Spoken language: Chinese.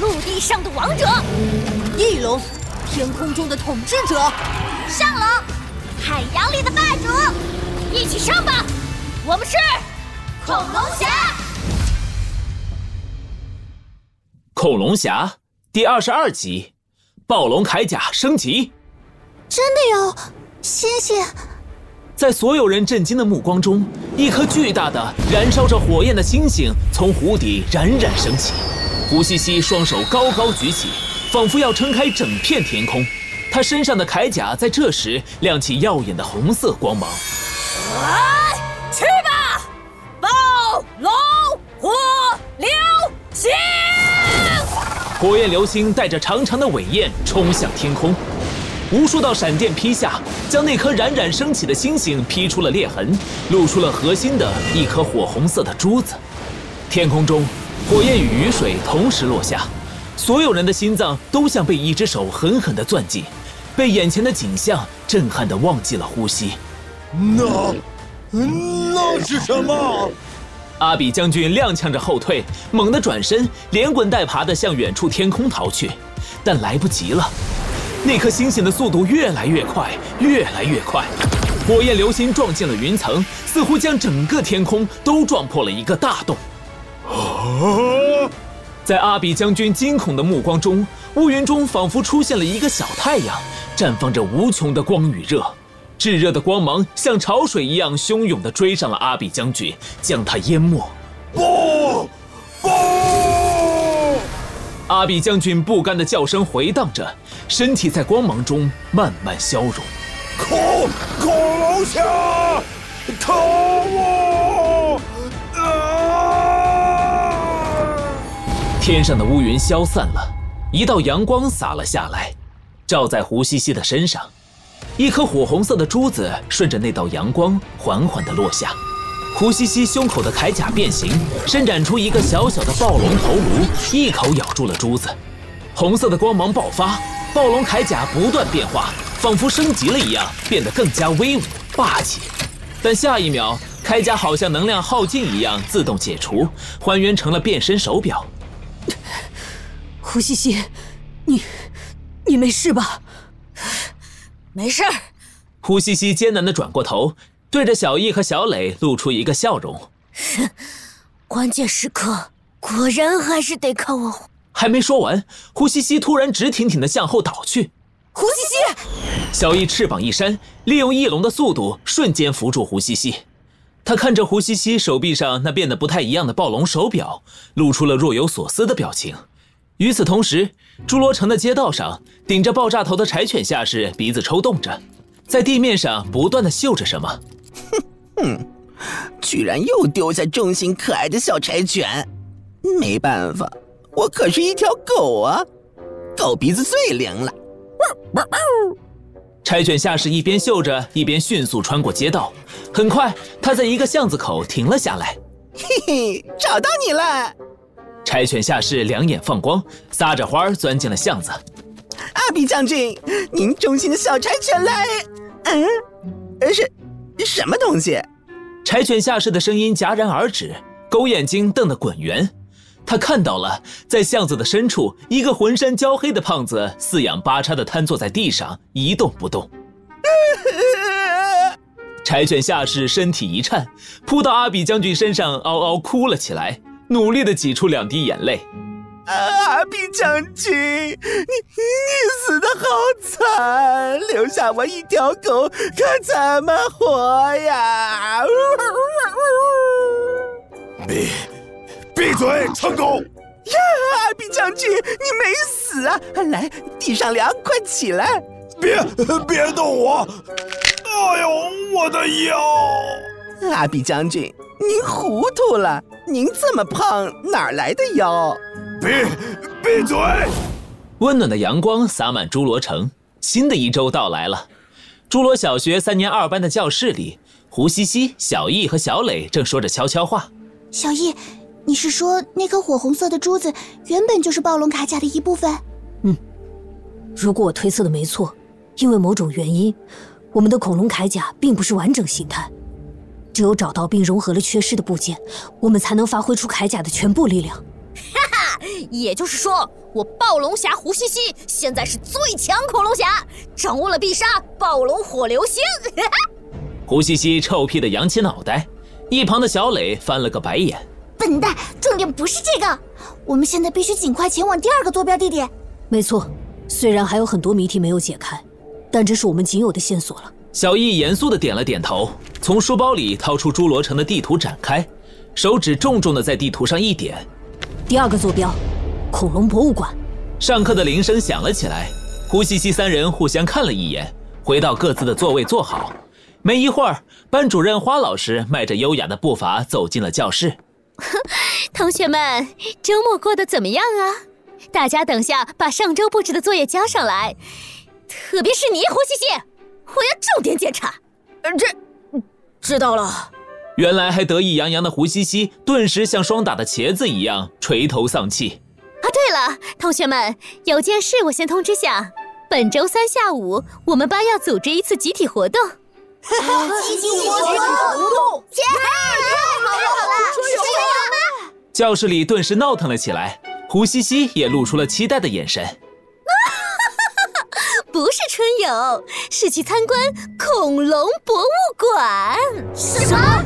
陆地上的王者，翼龙，天空中的统治者，上龙，海洋里的霸主，一起上吧！我们是恐龙侠。恐龙侠第二十二集，暴龙铠甲升级。真的有星星！在所有人震惊的目光中，一颗巨大的、燃烧着火焰的星星从湖底冉冉升起。胡西西双手高高举起，仿佛要撑开整片天空。他身上的铠甲在这时亮起耀眼的红色光芒。来，去吧！暴龙火流星！火焰流星带着长长的尾焰冲向天空，无数道闪电劈下，将那颗冉冉升起的星星劈出了裂痕，露出了核心的一颗火红色的珠子。天空中。火焰与雨水同时落下，所有人的心脏都像被一只手狠狠地攥紧，被眼前的景象震撼的忘记了呼吸。那，那是什么？阿比将军踉跄着后退，猛地转身，连滚带爬地向远处天空逃去，但来不及了。那颗星星的速度越来越快，越来越快，火焰流星撞进了云层，似乎将整个天空都撞破了一个大洞。在阿比将军惊恐的目光中，乌云中仿佛出现了一个小太阳，绽放着无穷的光与热，炙热的光芒像潮水一样汹涌地追上了阿比将军，将他淹没。不，不！阿比将军不甘的叫声回荡着，身体在光芒中慢慢消融。恐恐龙侠，逃我！天上的乌云消散了，一道阳光洒了下来，照在胡西西的身上。一颗火红色的珠子顺着那道阳光缓缓地落下。胡西西胸口的铠甲变形，伸展出一个小小的暴龙头颅，一口咬住了珠子。红色的光芒爆发，暴龙铠甲不断变化，仿佛升级了一样，变得更加威武霸气。但下一秒，铠甲好像能量耗尽一样自动解除，还原成了变身手表。胡西西，你，你没事吧？没事儿。胡西西艰难的转过头，对着小易和小磊露出一个笑容。关键时刻，果然还是得靠我。还没说完，胡西西突然直挺挺的向后倒去。胡西西，小易翅膀一扇，利用翼龙的速度，瞬间扶住胡西西。他看着胡西西手臂上那变得不太一样的暴龙手表，露出了若有所思的表情。与此同时，侏罗城的街道上，顶着爆炸头的柴犬下士鼻子抽动着，在地面上不断的嗅着什么。哼哼，居然又丢下重型可爱的小柴犬！没办法，我可是一条狗啊，狗鼻子最灵了。柴犬下士一边嗅着，一边迅速穿过街道。很快，他在一个巷子口停了下来。嘿嘿，找到你了！柴犬下士两眼放光，撒着欢儿钻进了巷子。阿比将军，您忠心的小柴犬来。嗯，是，什么东西？柴犬下士的声音戛然而止，狗眼睛瞪得滚圆。他看到了，在巷子的深处，一个浑身焦黑的胖子四仰八叉地瘫坐在地上，一动不动。柴犬下士身体一颤，扑到阿比将军身上，嗷嗷哭了起来。努力的挤出两滴眼泪。阿比将军，你你死的好惨，留下我一条狗，可怎么活呀？闭闭嘴，成功！呀，阿比将军，你没死啊！来，地上凉，快起来！别别动我！哎呦，我的腰！阿比将军，您糊涂了。您这么胖，哪来的腰？闭闭嘴！温暖的阳光洒满侏罗城，新的一周到来了。侏罗小学三年二班的教室里，胡西西、小易和小磊正说着悄悄话。小易，你是说那颗火红色的珠子原本就是暴龙铠甲的一部分？嗯，如果我推测的没错，因为某种原因，我们的恐龙铠甲并不是完整形态。只有找到并融合了缺失的部件，我们才能发挥出铠甲的全部力量。哈哈，也就是说，我暴龙侠胡西西现在是最强恐龙侠，掌握了必杀暴龙火流星。胡西西臭屁的扬起脑袋，一旁的小磊翻了个白眼。笨蛋，重点不是这个，我们现在必须尽快前往第二个坐标地点。没错，虽然还有很多谜题没有解开，但这是我们仅有的线索了。小易严肃的点了点头，从书包里掏出侏罗城的地图展开，手指重重的在地图上一点。第二个坐标，恐龙博物馆。上课的铃声响了起来，胡西西三人互相看了一眼，回到各自的座位坐好。没一会儿，班主任花老师迈着优雅的步伐走进了教室。同学们，周末过得怎么样啊？大家等下把上周布置的作业交上来，特别是你胡西西，我要重点检查。这，知道了。原来还得意洋洋的胡西西，顿时像霜打的茄子一样垂头丧气。啊，对了，同学们，有件事我先通知下，本周三下午我们班要组织一次集体活动。集体活动，耶！太好了，好了，春游吗？教室里顿时闹腾了起来，胡西西也露出了期待的眼神。不是春游，是去参观恐龙博物馆。什么？